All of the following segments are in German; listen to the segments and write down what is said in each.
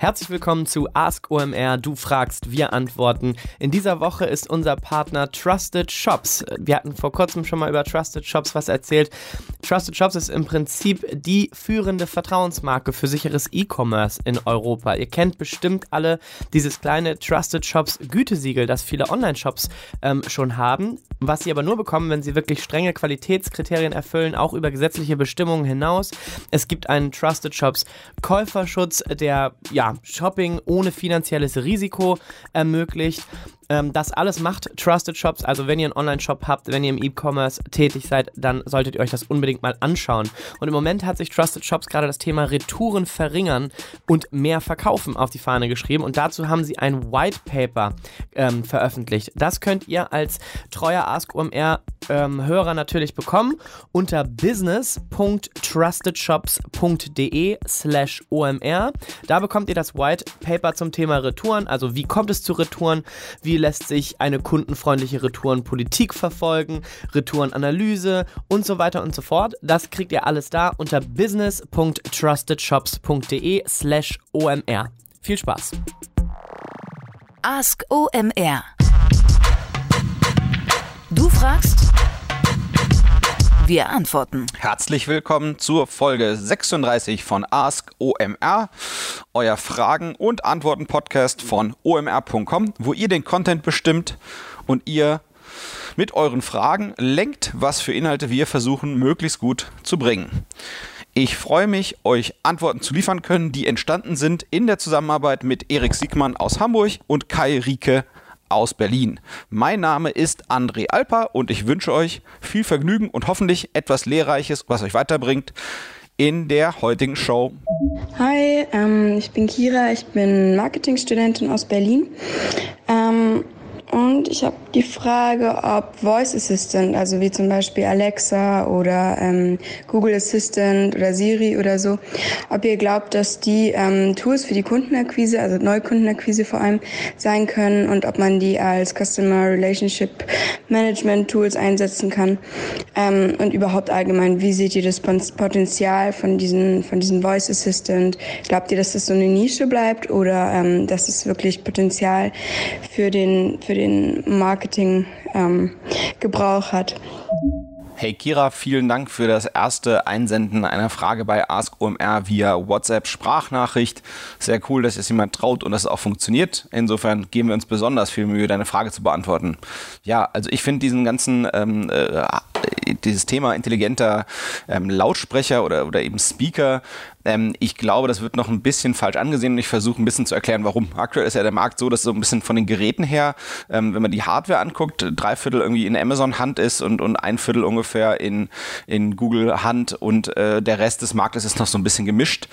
Herzlich willkommen zu Ask OMR. Du fragst, wir antworten. In dieser Woche ist unser Partner Trusted Shops. Wir hatten vor kurzem schon mal über Trusted Shops was erzählt. Trusted Shops ist im Prinzip die führende Vertrauensmarke für sicheres E-Commerce in Europa. Ihr kennt bestimmt alle dieses kleine Trusted Shops Gütesiegel, das viele Online-Shops ähm, schon haben, was sie aber nur bekommen, wenn sie wirklich strenge Qualitätskriterien erfüllen, auch über gesetzliche Bestimmungen hinaus. Es gibt einen Trusted Shops Käuferschutz, der ja Shopping ohne finanzielles Risiko ermöglicht. Ähm, das alles macht Trusted Shops. Also wenn ihr einen Online-Shop habt, wenn ihr im E-Commerce tätig seid, dann solltet ihr euch das unbedingt mal anschauen. Und im Moment hat sich Trusted Shops gerade das Thema Retouren verringern und mehr verkaufen auf die Fahne geschrieben. Und dazu haben sie ein White Paper ähm, veröffentlicht. Das könnt ihr als treuer Ask OMR ähm, Hörer natürlich bekommen unter business.trustedshops.de slash OMR. Da bekommt ihr das White Paper zum Thema Retouren. Also wie kommt es zu Retouren? Wie lässt sich eine kundenfreundliche Retourenpolitik verfolgen, Retourenanalyse und so weiter und so fort. Das kriegt ihr alles da unter business.trustedshops.de slash omr. Viel Spaß! Ask OMR. Du fragst, wir antworten. Herzlich willkommen zur Folge 36 von Ask OMR, euer Fragen- und Antworten-Podcast von omr.com, wo ihr den Content bestimmt und ihr mit euren Fragen lenkt, was für Inhalte wir versuchen, möglichst gut zu bringen. Ich freue mich, euch Antworten zu liefern können, die entstanden sind in der Zusammenarbeit mit Erik Siegmann aus Hamburg und Kai Rieke aus Berlin. Mein Name ist André Alper und ich wünsche euch viel Vergnügen und hoffentlich etwas Lehrreiches, was euch weiterbringt in der heutigen Show. Hi, ähm, ich bin Kira, ich bin Marketingstudentin aus Berlin. Ähm, und ich habe die Frage, ob Voice Assistant, also wie zum Beispiel Alexa oder ähm, Google Assistant oder Siri oder so, ob ihr glaubt, dass die ähm, Tools für die Kundenakquise, also Neukundenakquise vor allem, sein können und ob man die als Customer Relationship Management Tools einsetzen kann ähm, und überhaupt allgemein, wie seht ihr das Potenzial von diesen, von diesen Voice Assistant? Glaubt ihr, dass das so eine Nische bleibt oder ähm, dass es wirklich Potenzial für den, für den Marketing-Gebrauch ähm, hat. Hey Kira, vielen Dank für das erste Einsenden einer Frage bei Ask OMR via WhatsApp Sprachnachricht. Sehr cool, dass es jemand traut und dass es auch funktioniert. Insofern geben wir uns besonders viel Mühe, deine Frage zu beantworten. Ja, also ich finde diesen ganzen ähm, äh, dieses Thema intelligenter ähm, Lautsprecher oder, oder eben Speaker ähm, ich glaube, das wird noch ein bisschen falsch angesehen und ich versuche ein bisschen zu erklären, warum. Aktuell ist ja der Markt so, dass so ein bisschen von den Geräten her, ähm, wenn man die Hardware anguckt, drei Viertel irgendwie in Amazon Hand ist und, und ein Viertel ungefähr in, in Google Hand und äh, der Rest des Marktes ist noch so ein bisschen gemischt.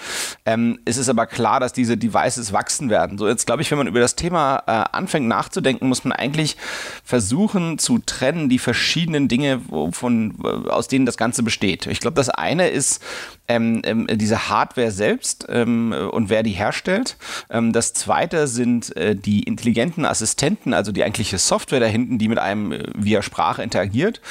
Ähm, es ist aber klar, dass diese Devices wachsen werden. So jetzt glaube ich, wenn man über das Thema äh, anfängt nachzudenken, muss man eigentlich versuchen zu trennen die verschiedenen Dinge, von, aus denen das Ganze besteht. Ich glaube, das eine ist ähm, ähm, diese Hardware selbst ähm, und wer die herstellt. Ähm, das zweite sind äh, die intelligenten Assistenten, also die eigentliche Software da die mit einem äh, via Sprache interagiert.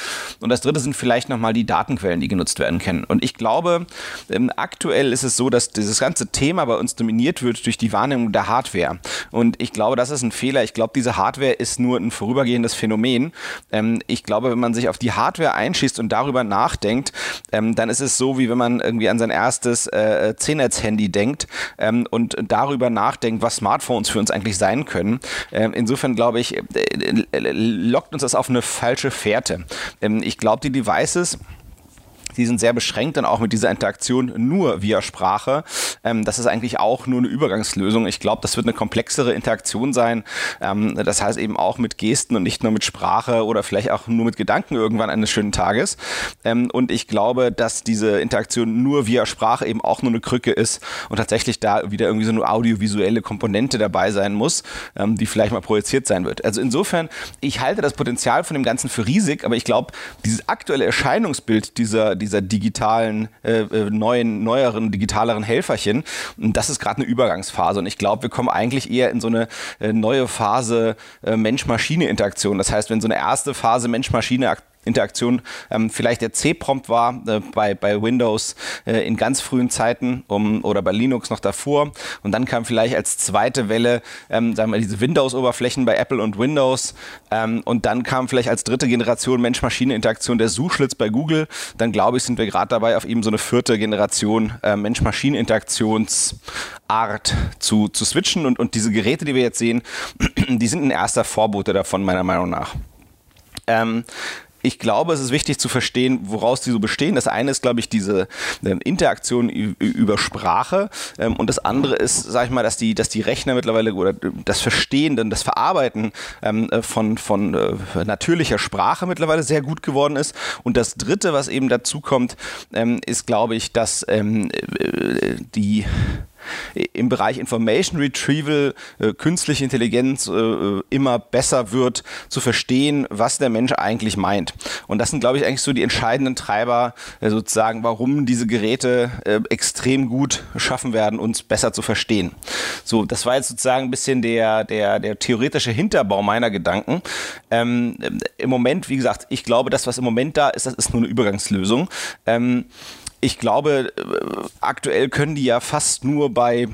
Und das dritte sind vielleicht nochmal die Datenquellen, die genutzt werden können. Und ich glaube, ähm, aktuell ist es so, dass dieses ganze Thema bei uns dominiert wird durch die Wahrnehmung der Hardware. Und ich glaube, das ist ein Fehler. Ich glaube, diese Hardware ist nur ein vorübergehendes Phänomen. Ähm, ich glaube, wenn man sich auf die Hardware einschießt und darüber nachdenkt, dann ist es so, wie wenn man irgendwie irgendwie an sein erstes äh, C-Netz-Handy denkt ähm, und darüber nachdenkt, was Smartphones für uns eigentlich sein können. Ähm, insofern glaube ich, äh, äh, lockt uns das auf eine falsche Fährte. Ähm, ich glaube, die Devices die sind sehr beschränkt dann auch mit dieser Interaktion nur via Sprache. Ähm, das ist eigentlich auch nur eine Übergangslösung. Ich glaube, das wird eine komplexere Interaktion sein. Ähm, das heißt eben auch mit Gesten und nicht nur mit Sprache oder vielleicht auch nur mit Gedanken irgendwann eines schönen Tages. Ähm, und ich glaube, dass diese Interaktion nur via Sprache eben auch nur eine Krücke ist und tatsächlich da wieder irgendwie so eine audiovisuelle Komponente dabei sein muss, ähm, die vielleicht mal projiziert sein wird. Also insofern, ich halte das Potenzial von dem Ganzen für riesig, aber ich glaube, dieses aktuelle Erscheinungsbild dieser, dieser digitalen, äh, äh, neuen, neueren, digitaleren Helferchen. Und das ist gerade eine Übergangsphase. Und ich glaube, wir kommen eigentlich eher in so eine äh, neue Phase äh, Mensch-Maschine-Interaktion. Das heißt, wenn so eine erste Phase Mensch-Maschine Interaktion ähm, vielleicht der C-Prompt war äh, bei, bei Windows äh, in ganz frühen Zeiten um, oder bei Linux noch davor. Und dann kam vielleicht als zweite Welle, ähm, sagen wir, diese Windows-Oberflächen bei Apple und Windows. Ähm, und dann kam vielleicht als dritte Generation Mensch-Maschine-Interaktion der Suchschlitz bei Google. Dann glaube ich, sind wir gerade dabei, auf eben so eine vierte Generation äh, Mensch-Maschine-Interaktionsart zu, zu switchen. Und, und diese Geräte, die wir jetzt sehen, die sind ein erster Vorbote davon, meiner Meinung nach. Ähm, ich glaube, es ist wichtig zu verstehen, woraus die so bestehen. Das eine ist, glaube ich, diese ähm, Interaktion über Sprache ähm, und das andere ist, sage ich mal, dass die, dass die Rechner mittlerweile oder das Verstehen, das Verarbeiten ähm, äh, von, von äh, natürlicher Sprache mittlerweile sehr gut geworden ist. Und das dritte, was eben dazu kommt, ist, glaube ich, dass äh, die im Bereich Information Retrieval äh, künstliche Intelligenz äh, immer besser wird, zu verstehen, was der Mensch eigentlich meint. Und das sind, glaube ich, eigentlich so die entscheidenden Treiber, äh, sozusagen, warum diese Geräte äh, extrem gut schaffen werden, uns besser zu verstehen. So, das war jetzt sozusagen ein bisschen der, der, der theoretische Hinterbau meiner Gedanken. Ähm, Im Moment, wie gesagt, ich glaube, das, was im Moment da ist, das ist nur eine Übergangslösung. Ähm, ich glaube, äh, aktuell können die ja fast nur bei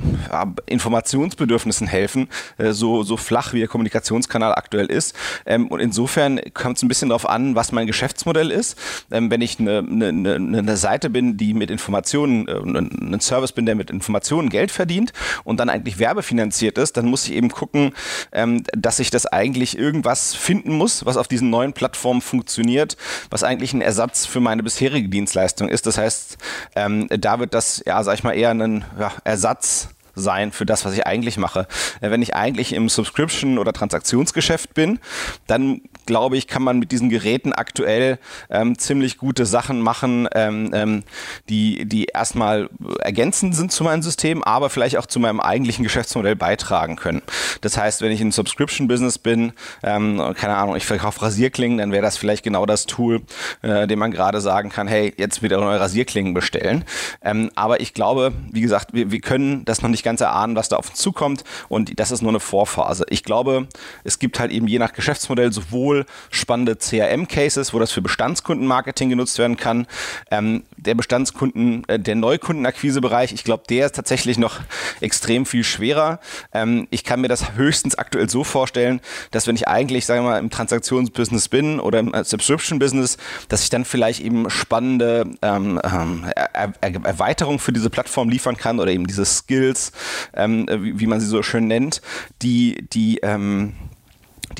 Informationsbedürfnissen helfen, äh, so, so flach wie der Kommunikationskanal aktuell ist. Ähm, und insofern kommt es ein bisschen darauf an, was mein Geschäftsmodell ist. Ähm, wenn ich eine, eine, eine Seite bin, die mit Informationen, äh, ein Service bin, der mit Informationen Geld verdient und dann eigentlich werbefinanziert ist, dann muss ich eben gucken, ähm, dass ich das eigentlich irgendwas finden muss, was auf diesen neuen Plattformen funktioniert, was eigentlich ein Ersatz für meine bisherige Dienstleistung ist. Das heißt, ähm, da wird das, ja, sag ich mal, eher ein ja, Ersatz sein für das, was ich eigentlich mache. Äh, wenn ich eigentlich im Subscription- oder Transaktionsgeschäft bin, dann glaube ich, kann man mit diesen Geräten aktuell ähm, ziemlich gute Sachen machen, ähm, ähm, die, die erstmal ergänzend sind zu meinem System, aber vielleicht auch zu meinem eigentlichen Geschäftsmodell beitragen können. Das heißt, wenn ich in Subscription-Business bin, ähm, keine Ahnung, ich verkaufe Rasierklingen, dann wäre das vielleicht genau das Tool, äh, dem man gerade sagen kann, hey, jetzt wieder neue Rasierklingen bestellen. Ähm, aber ich glaube, wie gesagt, wir, wir können das noch nicht ganz erahnen, was da auf uns zukommt und das ist nur eine Vorphase. Ich glaube, es gibt halt eben je nach Geschäftsmodell sowohl spannende CRM-Cases, wo das für Bestandskundenmarketing genutzt werden kann. Ähm, der Bestandskunden, äh, der Neukundenakquisebereich, ich glaube, der ist tatsächlich noch extrem viel schwerer. Ähm, ich kann mir das höchstens aktuell so vorstellen, dass wenn ich eigentlich, sagen wir mal, im Transaktionsbusiness bin oder im Subscription-Business, dass ich dann vielleicht eben spannende ähm, ähm er er Erweiterungen für diese Plattform liefern kann oder eben diese Skills, ähm, wie, wie, man sie so schön nennt, die, die ähm,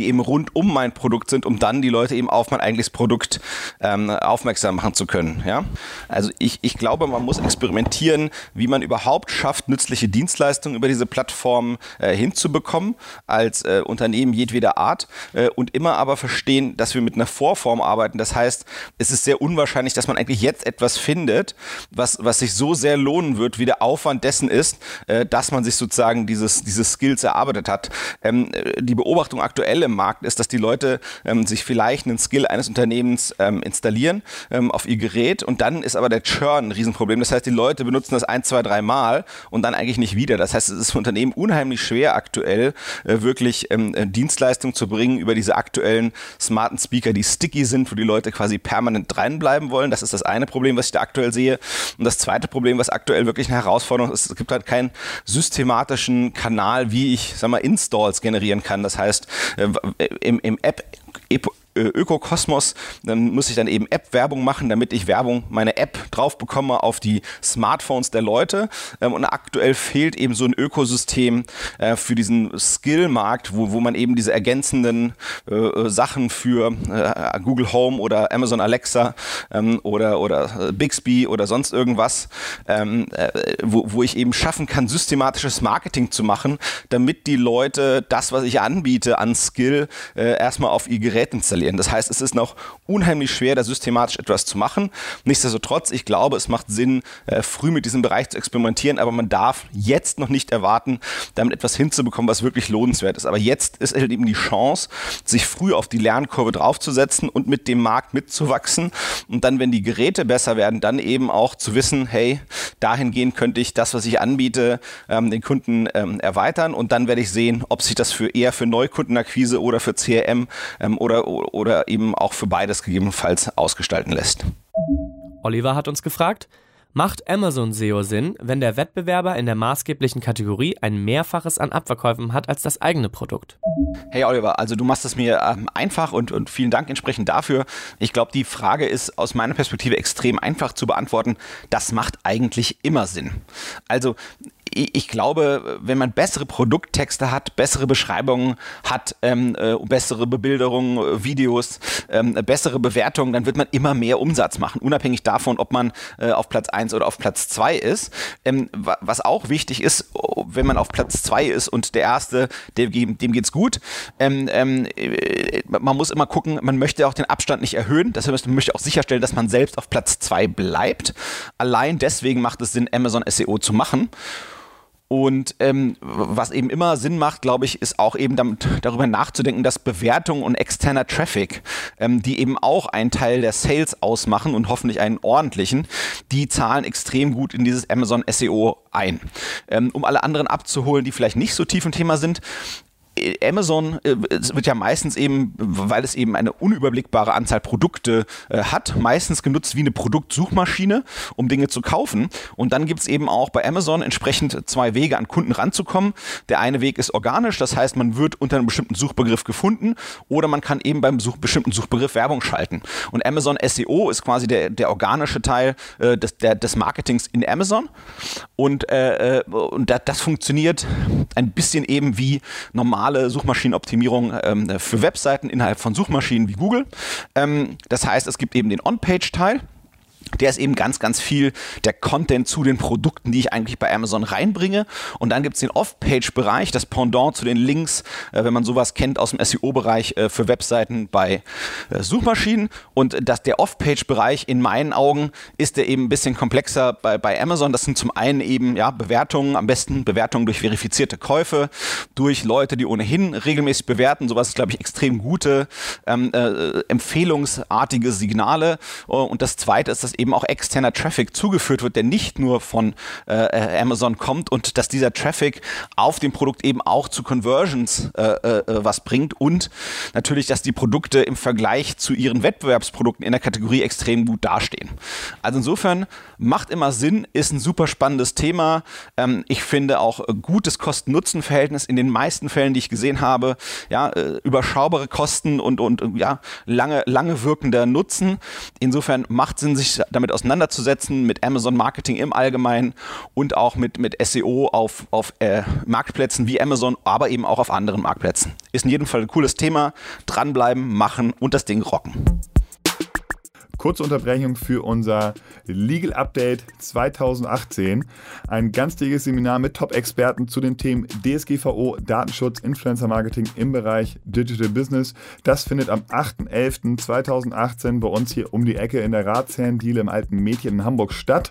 die eben rund um mein Produkt sind, um dann die Leute eben auf mein eigentliches Produkt ähm, aufmerksam machen zu können. Ja? Also ich, ich glaube, man muss experimentieren, wie man überhaupt schafft, nützliche Dienstleistungen über diese Plattform äh, hinzubekommen, als äh, Unternehmen jedweder Art äh, und immer aber verstehen, dass wir mit einer Vorform arbeiten. Das heißt, es ist sehr unwahrscheinlich, dass man eigentlich jetzt etwas findet, was, was sich so sehr lohnen wird, wie der Aufwand dessen ist, äh, dass man sich sozusagen dieses, diese Skills erarbeitet hat. Ähm, äh, die Beobachtung aktuell aktuell im Markt ist, dass die Leute ähm, sich vielleicht einen Skill eines Unternehmens ähm, installieren ähm, auf ihr Gerät und dann ist aber der Churn ein Riesenproblem. Das heißt, die Leute benutzen das ein, zwei, drei Mal und dann eigentlich nicht wieder. Das heißt, es ist für Unternehmen unheimlich schwer aktuell äh, wirklich ähm, äh, Dienstleistungen zu bringen über diese aktuellen smarten Speaker, die sticky sind, wo die Leute quasi permanent dranbleiben wollen. Das ist das eine Problem, was ich da aktuell sehe. Und das zweite Problem, was aktuell wirklich eine Herausforderung ist, es gibt halt keinen systematischen Kanal, wie ich, sag mal, Installs generieren kann. Das heißt, äh, im, im App Ökokosmos, dann muss ich dann eben App-Werbung machen, damit ich Werbung, meine App drauf bekomme auf die Smartphones der Leute. Ähm, und aktuell fehlt eben so ein Ökosystem äh, für diesen Skill-Markt, wo, wo man eben diese ergänzenden äh, Sachen für Google Home oder Amazon Alexa ähm, oder, oder Bixby oder sonst irgendwas, ähm, wo, wo ich eben schaffen kann, systematisches Marketing zu machen, damit die Leute das, was ich anbiete an Skill, erstmal auf ihr Gerät installieren installieren. Das heißt, es ist noch unheimlich schwer, da systematisch etwas zu machen. Nichtsdestotrotz, ich glaube, es macht Sinn, äh, früh mit diesem Bereich zu experimentieren, aber man darf jetzt noch nicht erwarten, damit etwas hinzubekommen, was wirklich lohnenswert ist. Aber jetzt ist halt eben die Chance, sich früh auf die Lernkurve draufzusetzen und mit dem Markt mitzuwachsen und dann, wenn die Geräte besser werden, dann eben auch zu wissen, hey, dahingehend könnte ich das, was ich anbiete, ähm, den Kunden ähm, erweitern und dann werde ich sehen, ob sich das für eher für Neukundenakquise oder für CRM ähm, oder oder eben auch für beides gegebenenfalls ausgestalten lässt. Oliver hat uns gefragt, Macht Amazon SEO Sinn, wenn der Wettbewerber in der maßgeblichen Kategorie ein Mehrfaches an Abverkäufen hat als das eigene Produkt? Hey Oliver, also du machst es mir ähm, einfach und, und vielen Dank entsprechend dafür. Ich glaube, die Frage ist aus meiner Perspektive extrem einfach zu beantworten. Das macht eigentlich immer Sinn. Also ich glaube, wenn man bessere Produkttexte hat, bessere Beschreibungen hat, ähm, äh, bessere Bebilderungen, äh, Videos, ähm, bessere Bewertungen, dann wird man immer mehr Umsatz machen, unabhängig davon, ob man äh, auf Platz 1 oder auf Platz 2 ist. Ähm, was auch wichtig ist, wenn man auf Platz 2 ist und der Erste, dem, dem geht's gut, ähm, ähm, äh, man muss immer gucken, man möchte auch den Abstand nicht erhöhen, heißt, man möchte auch sicherstellen, dass man selbst auf Platz 2 bleibt. Allein deswegen macht es Sinn, Amazon SEO zu machen. Und ähm, was eben immer Sinn macht, glaube ich, ist auch eben damit, darüber nachzudenken, dass Bewertung und externer Traffic, ähm, die eben auch einen Teil der Sales ausmachen und hoffentlich einen ordentlichen, die zahlen extrem gut in dieses Amazon SEO ein. Ähm, um alle anderen abzuholen, die vielleicht nicht so tief im Thema sind, Amazon äh, wird ja meistens eben, weil es eben eine unüberblickbare Anzahl Produkte äh, hat, meistens genutzt wie eine Produktsuchmaschine, um Dinge zu kaufen. Und dann gibt es eben auch bei Amazon entsprechend zwei Wege, an Kunden ranzukommen. Der eine Weg ist organisch, das heißt, man wird unter einem bestimmten Suchbegriff gefunden oder man kann eben beim Such bestimmten Suchbegriff Werbung schalten. Und Amazon SEO ist quasi der, der organische Teil äh, des, der, des Marketings in Amazon. Und, äh, äh und das, das funktioniert ein bisschen eben wie normal normale Suchmaschinenoptimierung ähm, für Webseiten innerhalb von Suchmaschinen wie Google. Ähm, das heißt, es gibt eben den On-Page-Teil der ist eben ganz, ganz viel der Content zu den Produkten, die ich eigentlich bei Amazon reinbringe. Und dann gibt es den Off-Page-Bereich, das Pendant zu den Links, äh, wenn man sowas kennt aus dem SEO-Bereich äh, für Webseiten bei äh, Suchmaschinen. Und das, der Off-Page-Bereich in meinen Augen ist der eben ein bisschen komplexer bei, bei Amazon. Das sind zum einen eben ja, Bewertungen, am besten Bewertungen durch verifizierte Käufe, durch Leute, die ohnehin regelmäßig bewerten. Sowas ist, glaube ich, extrem gute, ähm, äh, empfehlungsartige Signale. Und das zweite ist, dass eben auch externer Traffic zugeführt wird, der nicht nur von äh, äh, Amazon kommt und dass dieser Traffic auf dem Produkt eben auch zu Conversions äh, äh, was bringt und natürlich, dass die Produkte im Vergleich zu ihren Wettbewerbsprodukten in der Kategorie extrem gut dastehen. Also insofern macht immer Sinn, ist ein super spannendes Thema. Ähm, ich finde auch gutes Kosten-Nutzen-Verhältnis in den meisten Fällen, die ich gesehen habe. Ja, äh, überschaubare Kosten und, und ja, lange, lange wirkender Nutzen. Insofern macht Sinn, sich damit auseinanderzusetzen, mit Amazon Marketing im Allgemeinen und auch mit, mit SEO auf, auf äh, Marktplätzen wie Amazon, aber eben auch auf anderen Marktplätzen. Ist in jedem Fall ein cooles Thema. Dranbleiben, machen und das Ding rocken. Kurze Unterbrechung für unser Legal Update 2018. Ein ganztägiges Seminar mit Top-Experten zu den Themen DSGVO, Datenschutz, Influencer Marketing im Bereich Digital Business. Das findet am 8.11.2018 bei uns hier um die Ecke in der Ratsherrendiele im alten Mädchen in Hamburg statt.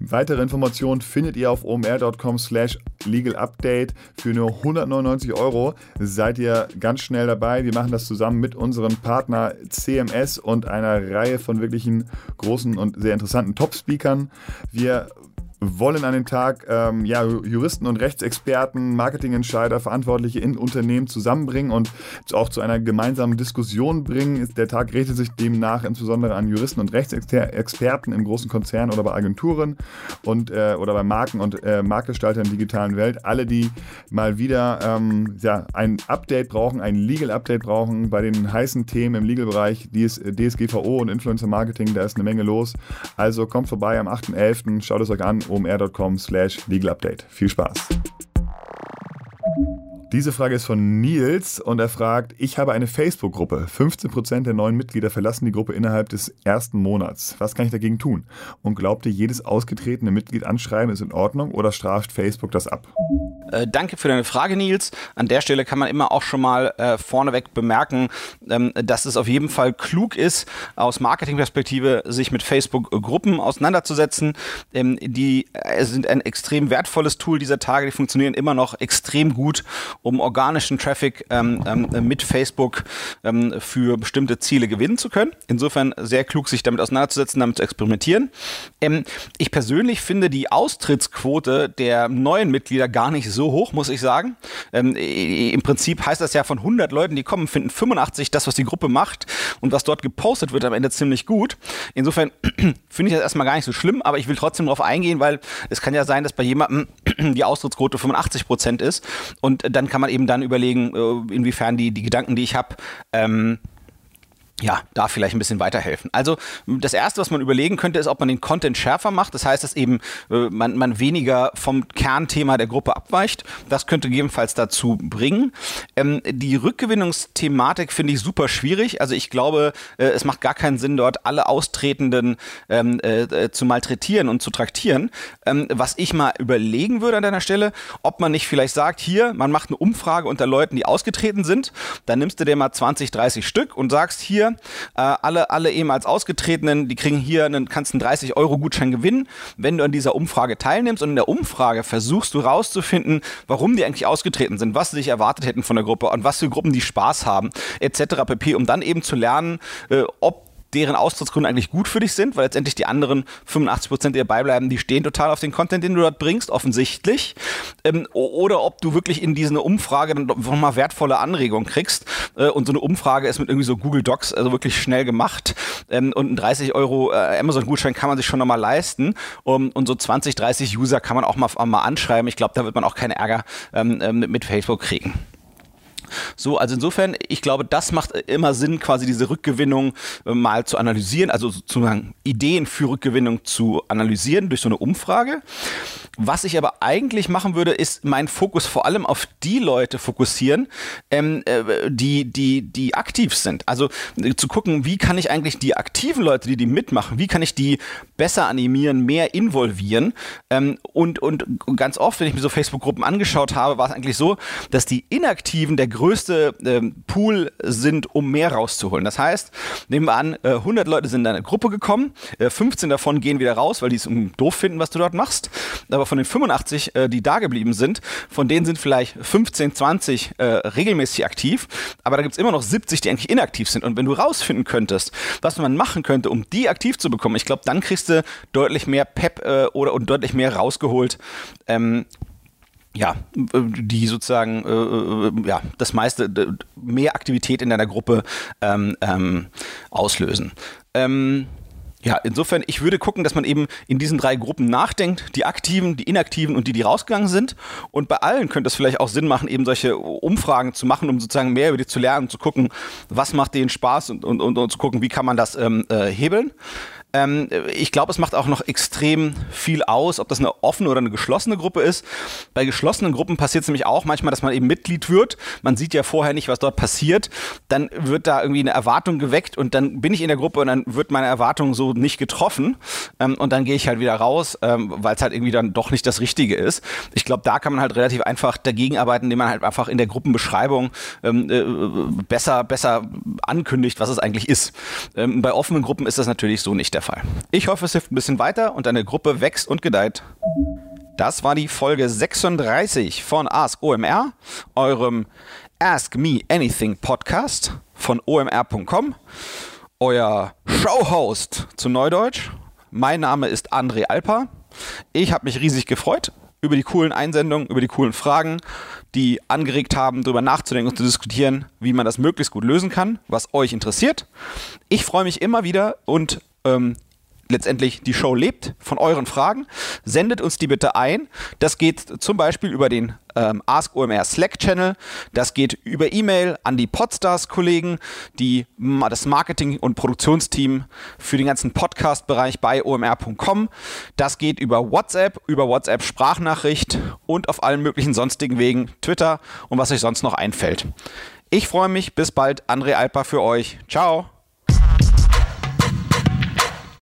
Weitere Informationen findet ihr auf omr.com slash legal update. Für nur 199 Euro seid ihr ganz schnell dabei. Wir machen das zusammen mit unserem Partner CMS und einer Reihe von wirklichen großen und sehr interessanten Top-Speakern. Wir wollen an den Tag ähm, ja, Juristen und Rechtsexperten, Marketingentscheider, Verantwortliche in Unternehmen zusammenbringen und auch zu einer gemeinsamen Diskussion bringen. Der Tag richtet sich demnach insbesondere an Juristen und Rechtsexperten in großen Konzernen oder bei Agenturen und, äh, oder bei Marken und äh, Marktgestaltern der digitalen Welt. Alle, die mal wieder ähm, ja, ein Update brauchen, ein Legal-Update brauchen bei den heißen Themen im Legal-Bereich, DSGVO und Influencer-Marketing, da ist eine Menge los. Also kommt vorbei am 8.11., schaut es euch an omr.com slash legalupdate. Viel Spaß! Diese Frage ist von Nils und er fragt, ich habe eine Facebook-Gruppe. 15% der neuen Mitglieder verlassen die Gruppe innerhalb des ersten Monats. Was kann ich dagegen tun? Und glaubt ihr, jedes ausgetretene Mitglied anschreiben ist in Ordnung oder straft Facebook das ab? Äh, danke für deine Frage, Nils. An der Stelle kann man immer auch schon mal äh, vorneweg bemerken, ähm, dass es auf jeden Fall klug ist, aus Marketingperspektive sich mit Facebook-Gruppen auseinanderzusetzen. Ähm, die äh, sind ein extrem wertvolles Tool dieser Tage, die funktionieren immer noch extrem gut um organischen Traffic ähm, ähm, mit Facebook ähm, für bestimmte Ziele gewinnen zu können. Insofern sehr klug, sich damit auseinanderzusetzen, damit zu experimentieren. Ähm, ich persönlich finde die Austrittsquote der neuen Mitglieder gar nicht so hoch, muss ich sagen. Ähm, Im Prinzip heißt das ja von 100 Leuten, die kommen, finden 85 das, was die Gruppe macht und was dort gepostet wird, am Ende ziemlich gut. Insofern finde ich das erstmal gar nicht so schlimm, aber ich will trotzdem darauf eingehen, weil es kann ja sein, dass bei jemandem die Austrittsquote 85 Prozent ist. Und dann kann man eben dann überlegen, äh, inwiefern die, die Gedanken, die ich habe, ähm, ja, da vielleicht ein bisschen weiterhelfen. Also das Erste, was man überlegen könnte, ist, ob man den Content schärfer macht. Das heißt, dass eben äh, man, man weniger vom Kernthema der Gruppe abweicht. Das könnte gegebenenfalls dazu bringen. Ähm, die Rückgewinnungsthematik finde ich super schwierig. Also ich glaube, äh, es macht gar keinen Sinn, dort alle Austretenden ähm, äh, äh zu malträtieren und zu traktieren. Ähm, was ich mal überlegen würde an deiner Stelle, ob man nicht vielleicht sagt, hier, man macht eine Umfrage unter Leuten, die ausgetreten sind. Dann nimmst du dir mal 20, 30 Stück und sagst hier, äh, alle, alle ehemals Ausgetretenen, die kriegen hier einen, kannst einen 30 Euro Gutschein gewinnen, wenn du an dieser Umfrage teilnimmst und in der Umfrage versuchst du rauszufinden, warum die eigentlich ausgetreten sind, was sie sich erwartet hätten von der Gruppe und was für Gruppen die Spaß haben, etc. pp, um dann eben zu lernen, äh, ob deren Austrittsgründe eigentlich gut für dich sind, weil letztendlich die anderen 85 Prozent, die dabei bleiben, die stehen total auf den Content, den du dort bringst, offensichtlich. Ähm, oder ob du wirklich in diese Umfrage dann nochmal wertvolle Anregungen kriegst. Äh, und so eine Umfrage ist mit irgendwie so Google Docs, also wirklich schnell gemacht. Ähm, und ein 30 Euro äh, Amazon-Gutschein kann man sich schon nochmal leisten. Um, und so 20, 30 User kann man auch mal, mal anschreiben. Ich glaube, da wird man auch keinen Ärger ähm, äh, mit Facebook kriegen. So, also insofern, ich glaube, das macht immer Sinn, quasi diese Rückgewinnung äh, mal zu analysieren, also sozusagen Ideen für Rückgewinnung zu analysieren durch so eine Umfrage. Was ich aber eigentlich machen würde, ist meinen Fokus vor allem auf die Leute fokussieren, ähm, äh, die, die, die aktiv sind. Also äh, zu gucken, wie kann ich eigentlich die aktiven Leute, die die mitmachen, wie kann ich die besser animieren, mehr involvieren. Ähm, und, und ganz oft, wenn ich mir so Facebook-Gruppen angeschaut habe, war es eigentlich so, dass die Inaktiven der größte ähm, Pool sind, um mehr rauszuholen. Das heißt, nehmen wir an, äh, 100 Leute sind in eine Gruppe gekommen, äh, 15 davon gehen wieder raus, weil die es doof finden, was du dort machst. Aber von den 85, äh, die da geblieben sind, von denen sind vielleicht 15, 20 äh, regelmäßig aktiv, aber da gibt es immer noch 70, die eigentlich inaktiv sind. Und wenn du rausfinden könntest, was man machen könnte, um die aktiv zu bekommen, ich glaube, dann kriegst du deutlich mehr Pep äh, oder und deutlich mehr rausgeholt. Ähm, ja, die sozusagen äh, äh ja, das meiste, mehr Aktivität in deiner Gruppe ähm, ähm, auslösen. Ähm, ja, insofern, ich würde gucken, dass man eben in diesen drei Gruppen nachdenkt, die Aktiven, die Inaktiven und die, die rausgegangen sind. Und bei allen könnte es vielleicht auch Sinn machen, eben solche Umfragen zu machen, um sozusagen mehr über die zu lernen, zu gucken, was macht denen Spaß und, und, und, und zu gucken, wie kann man das ähm, äh, hebeln. Ähm, ich glaube, es macht auch noch extrem viel aus, ob das eine offene oder eine geschlossene Gruppe ist. Bei geschlossenen Gruppen passiert es nämlich auch manchmal, dass man eben Mitglied wird. Man sieht ja vorher nicht, was dort passiert. Dann wird da irgendwie eine Erwartung geweckt und dann bin ich in der Gruppe und dann wird meine Erwartung so nicht getroffen. Ähm, und dann gehe ich halt wieder raus, ähm, weil es halt irgendwie dann doch nicht das Richtige ist. Ich glaube, da kann man halt relativ einfach dagegen arbeiten, indem man halt einfach in der Gruppenbeschreibung ähm, äh, besser, besser ankündigt, was es eigentlich ist. Ähm, bei offenen Gruppen ist das natürlich so nicht der Fall. Ich hoffe, es hilft ein bisschen weiter und deine Gruppe wächst und gedeiht. Das war die Folge 36 von Ask OMR, eurem Ask Me Anything Podcast von omr.com. Euer Showhost zu Neudeutsch. Mein Name ist André Alper. Ich habe mich riesig gefreut über die coolen Einsendungen, über die coolen Fragen, die angeregt haben, darüber nachzudenken und zu diskutieren, wie man das möglichst gut lösen kann, was euch interessiert. Ich freue mich immer wieder und ähm, letztendlich die Show lebt von euren Fragen. Sendet uns die bitte ein. Das geht zum Beispiel über den ähm, Ask OMR Slack Channel. Das geht über E-Mail an die Podstars-Kollegen, die das Marketing- und Produktionsteam für den ganzen Podcast-Bereich bei omr.com. Das geht über WhatsApp, über WhatsApp Sprachnachricht und auf allen möglichen sonstigen Wegen, Twitter und was euch sonst noch einfällt. Ich freue mich. Bis bald. André Alper für euch. Ciao.